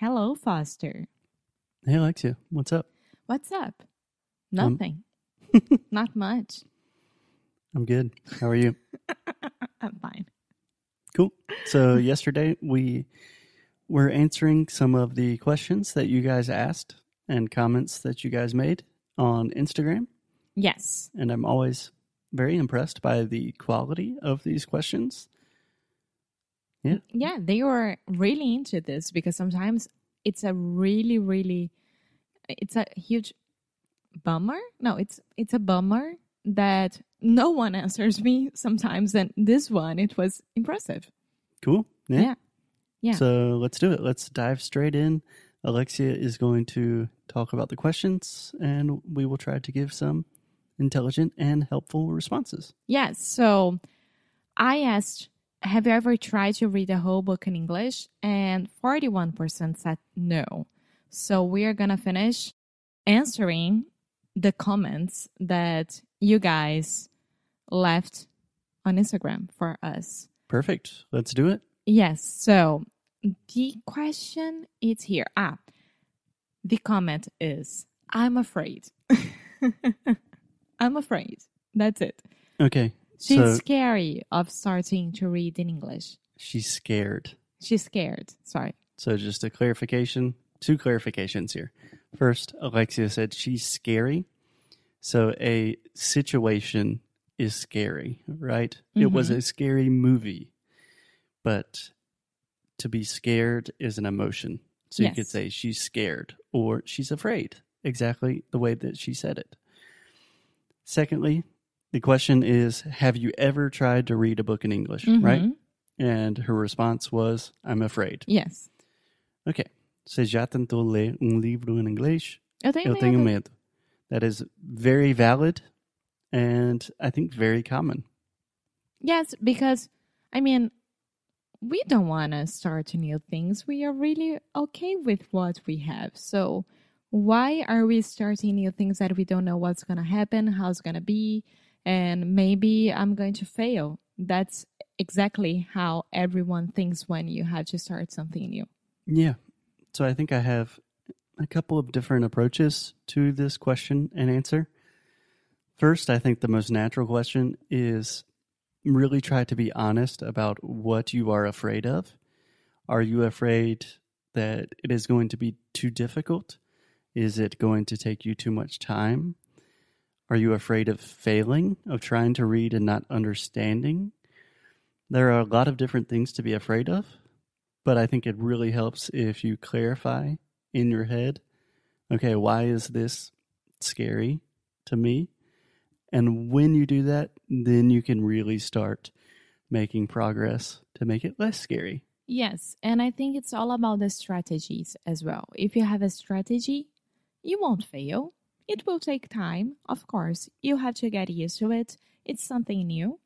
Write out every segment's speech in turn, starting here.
Hello, Foster. Hey, Alexia, what's up? What's up? Um, Nothing. Not much. I'm good. How are you? I'm fine. Cool. So, yesterday we were answering some of the questions that you guys asked and comments that you guys made on Instagram. Yes. And I'm always very impressed by the quality of these questions. Yeah, they were really into this because sometimes it's a really, really, it's a huge bummer. No, it's it's a bummer that no one answers me sometimes. And this one, it was impressive. Cool. Yeah. Yeah. Yeah. So, let's do it. Let's dive straight in. Alexia is going to talk about the questions and we will try to give some intelligent and helpful responses. Yes. So I asked, have you ever tried to read a whole book in English? And 41% said no. So we are going to finish answering the comments that you guys left on Instagram for us. Perfect. Let's do it. Yes. So the question is here. Ah, the comment is I'm afraid. I'm afraid. That's it. Okay. She's So- scary of starting to read in English. She's scared. She's scared. Sorry. So just a clarification, two clarifications here. First, Alexia said she's scary. So a situation is scary, right? It was mm-hmm. a scary movie. But to be scared is an emotion. So you could say she's scared or she's afraid, exactly the way that she said it. Secondly, the question is Have you ever tried to read a book in English, right? Mhm. And her response was, I'm afraid. Yes. Ok. Você já tentou ler um livro em inglês? Eu tenho Eu medo. tenho medo. That is very valid and I think very common. Yes, because I mean, we don't want to start new things. We are really okay with what we have. So why are we starting new things that we don't know what's going to happen, how it's going to be, and maybe I'm going to fail? That's exactly how everyone thinks when you have to start something new. Yeah. So I think I have a couple of different approaches to this question and answer. First, I think the most natural question is really try to be honest about what you are afraid of. Are you afraid that it is going to be too difficult? Is it going to take you too much time? Are you afraid of failing, of trying to read and not understanding? There are a lot of different things to be afraid of, but I think it really helps if you clarify in your head okay, why is this scary to me? And when you do that, then you can really start making progress to make it less scary. Yes, and I think it's all about the strategies as well. If you have a strategy, you won't fail. It will take time, of course. You have to get used to it. It's something new,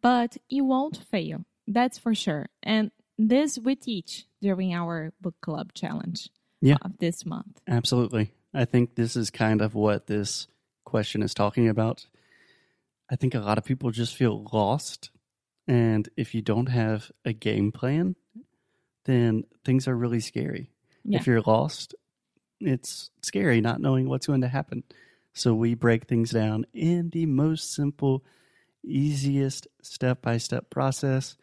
but you won't fail. That's for sure. And this we teach during our book club challenge Yeah. of this month. Absolutely. I think this is kind of what this question is talking about. I think a lot of people just feel lost. And if you don't have a game plan, then things are really scary. Yeah. If you're lost, it's scary not knowing what's going to happen. So we break things down in the most simple, easiest step by step process.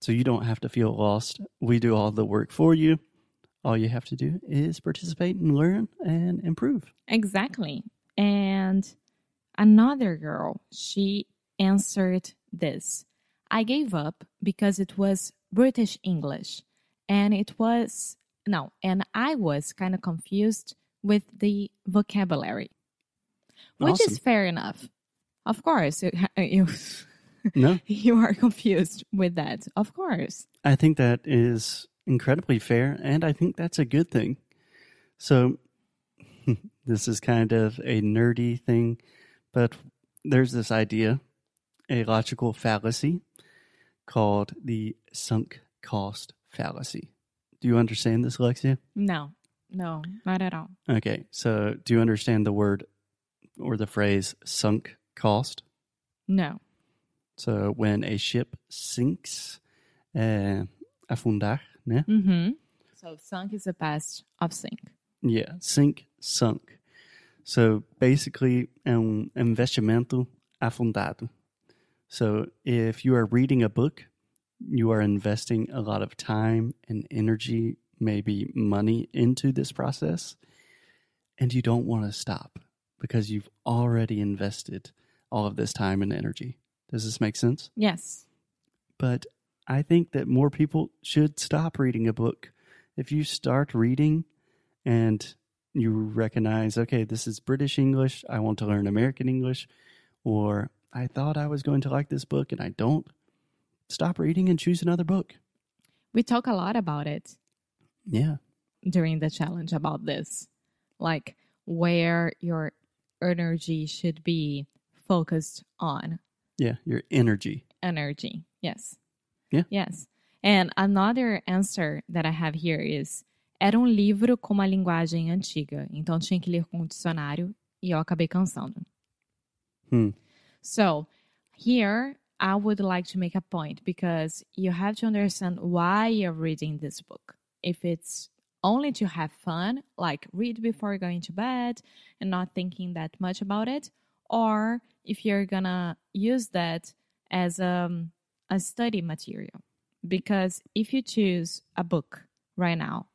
So you don't have to feel lost. We do all the work for you. All you have to do is participate and learn and improve. Exactly. And another girl, she answered this I gave up because it was British English. And it was, no, and I was kind of confused with the vocabulary, which is fair enough. Of course, you, No, you are confused with that. Of course. I think that is incredibly fair, and I think that's a good thing. So, this is kind of a nerdy thing, but there's this idea, a logical fallacy called the sunk cost fallacy. Do you understand this, Alexia? No, no, not at all. Okay, so do you understand the word or the phrase sunk cost? No. So, when a ship sinks, uh, afundar, né? Mm-hmm. So So sunk is the past of sink. Yeah, sink, sunk. So basically, um investimento afundado. So if you are reading a book, you are investing a lot of time and energy, maybe money into this process, and you don't want to stop because you've already invested all of this time and energy. Does this make sense? Yes. But I think that more people should stop reading a book. If you start reading and you recognize, okay, this is British English, I want to learn American English, or I thought I was going to like this book and I don't, stop reading and choose another book. We talk a lot about it Yeah. during the challenge about this. Like where your energy should be focused on. Yeah. Your energy. Energy. Yes. Yeah. Yes. And another answer that I have here is era um livro com uma linguagem antiga, então tinha que ler com um dicionário e eu acabei cansando. Hmm. So, here I would like to make a point because you have to understand why you're reading this book. If it's only to have fun, like read before going to bed and not thinking that much about it, or if you're gonna use that as um, a study material. Because if you choose a book right now,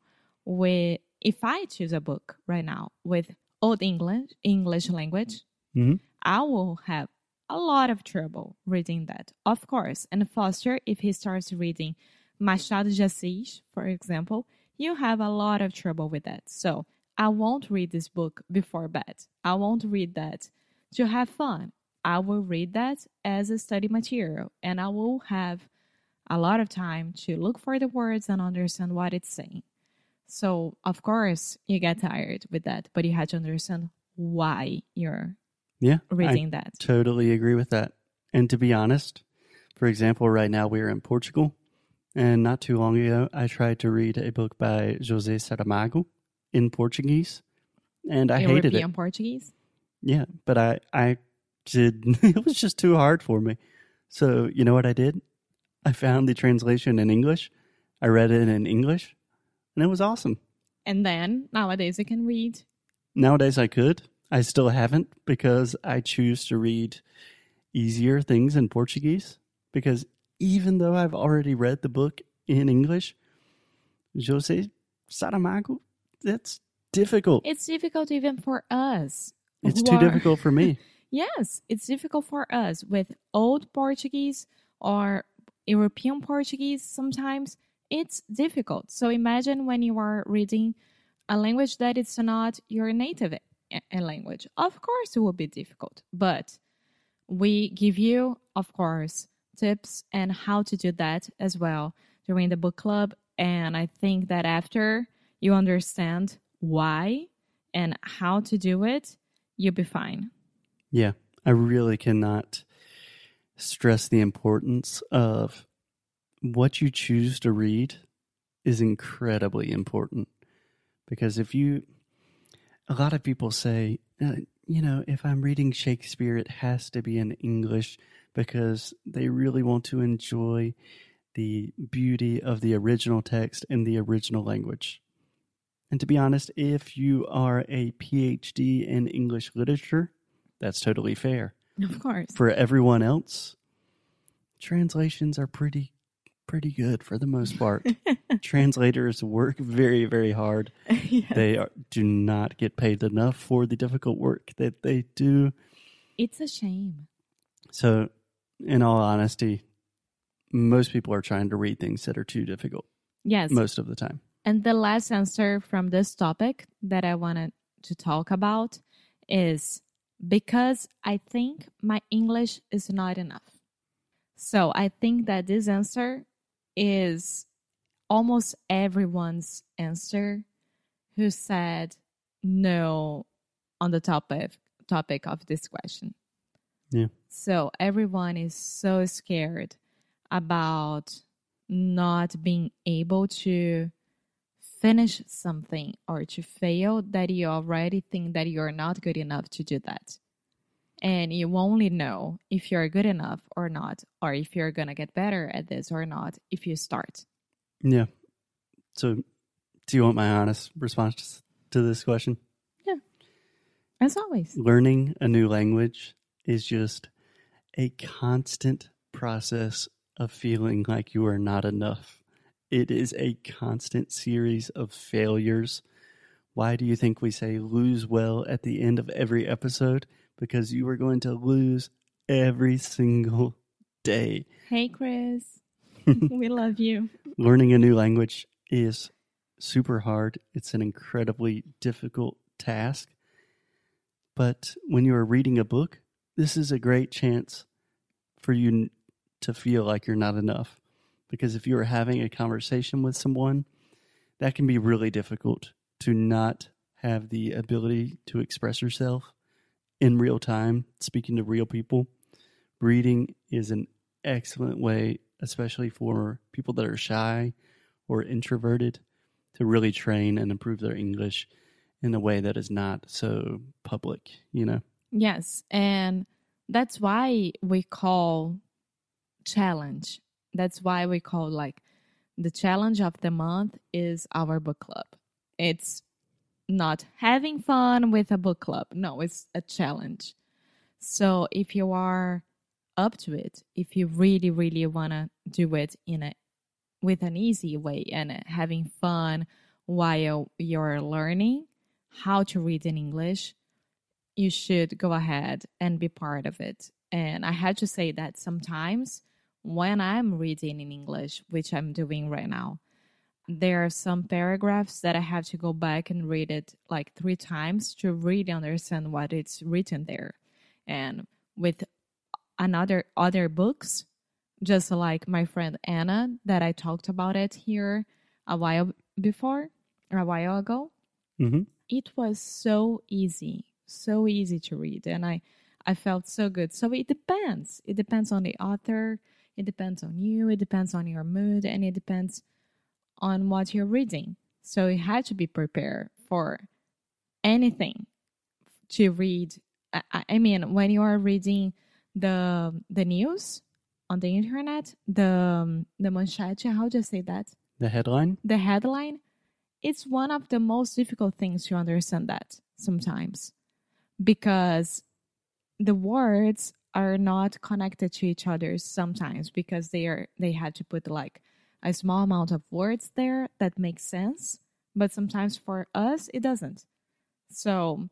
with if I choose a book right now with old English English language, Mhm. I will have a lot of trouble reading that, of course. And Foster, if he starts reading Machado de Assis, for example, you have a lot of trouble with that. So I won't read this book before bed. I won't read that to have fun. I will read that as a study material, and I will have a lot of time to look for the words and understand what it's saying. So, of course, you get tired with that, but you have to understand why you're Yeah. I that. totally agree with that. And to be honest, for example, right now we're in Portugal, and not too long ago, I tried to read a book by José Saramago in Portuguese, and I hated it. European Portuguese. Yeah, but I I did it was just too hard for me. So, you know what I did? I found the translation in English. I read it in English, and it was awesome. And then nowadays you can read. Nowadays I could. I still haven't because I choose to read easier things in Portuguese because even though I've already read the book in English, Jose Saramago, that's difficult. It's difficult even for us. It's too are- difficult for me. Yes, it's difficult for us with old Portuguese or European Portuguese sometimes. It's difficult. So imagine when you are reading a language that is not your native a- language. Of course, it will be difficult, but we give you, of course, tips and how to do that as well during the book club. And I think that after you understand why and how to do it, you'll be fine. Yeah, I really cannot stress the importance of what you choose to read is incredibly important because if you a lot of people say uh, you know if i'm reading shakespeare it has to be in english because they really want to enjoy the beauty of the original text in the original language and to be honest if you are a phd in english literature that's totally fair Of course. for everyone else translations are pretty pretty good for the most part translators work very very hard Yes. they are, do not get paid enough for the difficult work that they do It's a shame. so in all honesty most people are trying to read things that are too difficult Yes. most of the time And the last answer from this topic that I wanted to talk about is because I think my English is not enough. So I think that this answer is almost everyone's answer who said no on the topic topic of this question. Yeah. So everyone is so scared about not being able to finish something or to fail that you already think that you're not good enough to do that. And you only know if you're good enough or not, or if you're going to get better at this or not if you start. yeah so Do you want my honest response to this question? Yeah. As always. Learning a new language is just a constant process of feeling like you are not enough. It is a constant series of failures. Why do you think we say lose well at the end of every episode? Because you are going to lose every single day. Hey, Chris. we love you. Learning a new language is super hard, it's an incredibly difficult task. But when you are reading a book, this is a great chance for you to feel like you're not enough. Because if you are having a conversation with someone, that can be really difficult to not have the ability to express yourself in real time, speaking to real people. Reading is an excellent way, especially for people that are shy or introverted, to really train and improve their English in a way that is not so public, you know? Yes. And that's why we call challenge. That's why we call like the challenge of the month is our book club. It's not having fun with a book club. No, it's a challenge. So if you are up to it, if you really, really want to do it in a with an easy way and having fun while you're learning how to read in English, you should go ahead and be part of it. And I had to say that sometimes when I'm reading in English, which I'm doing right now, there are some paragraphs that I have to go back and read it like three times to really understand what it's written there. And with another other books, just like my friend Anna that I talked about it here a while before, a while ago, Mm-hmm. it was so easy, so easy to read, and I I felt so good. So it depends. It depends on the author. It depends on you. It depends on your mood, and it depends on what you're reading. So you had to be prepared for anything to read. I, I- I mean, when you are reading the the news on the internet, the the manchete, how do you say that? The headline? the headline, it's one of the most difficult things to understand that sometimes because the words are not connected to each other sometimes because they are they had to put like a small amount of words there that makes sense but sometimes for us it doesn't. So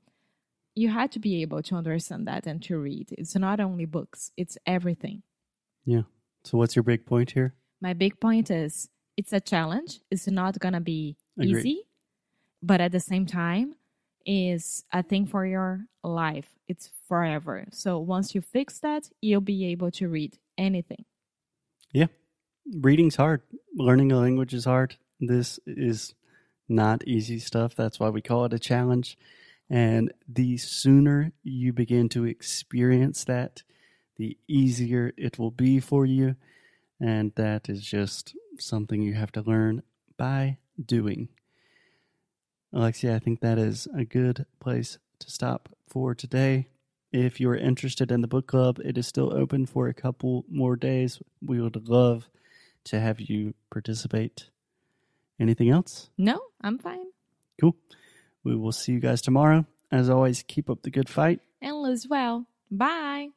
you had to be able to understand that and to read. It's not only books it's everything. Yeah. So, what's your big point here? my big point is it's a challenge. It's not gonna be Agreed. easy but at the same time is a thing for your life. It's forever. So once you fix that you'll be able to read anything Reading's hard. Learning a language is hard. This is not easy stuff. That's why we call it a challenge. And the sooner you begin to experience that, the easier it will be for you. And that is just something you have to learn by doing. Alexia, I think that is a good place to stop for today. If you're interested in the book club, it is still open for a couple more days. We would love to have you participate. Anything else? no i'm fine Cool. We will see you guys tomorrow. As always, keep up the good fight. and lose well bye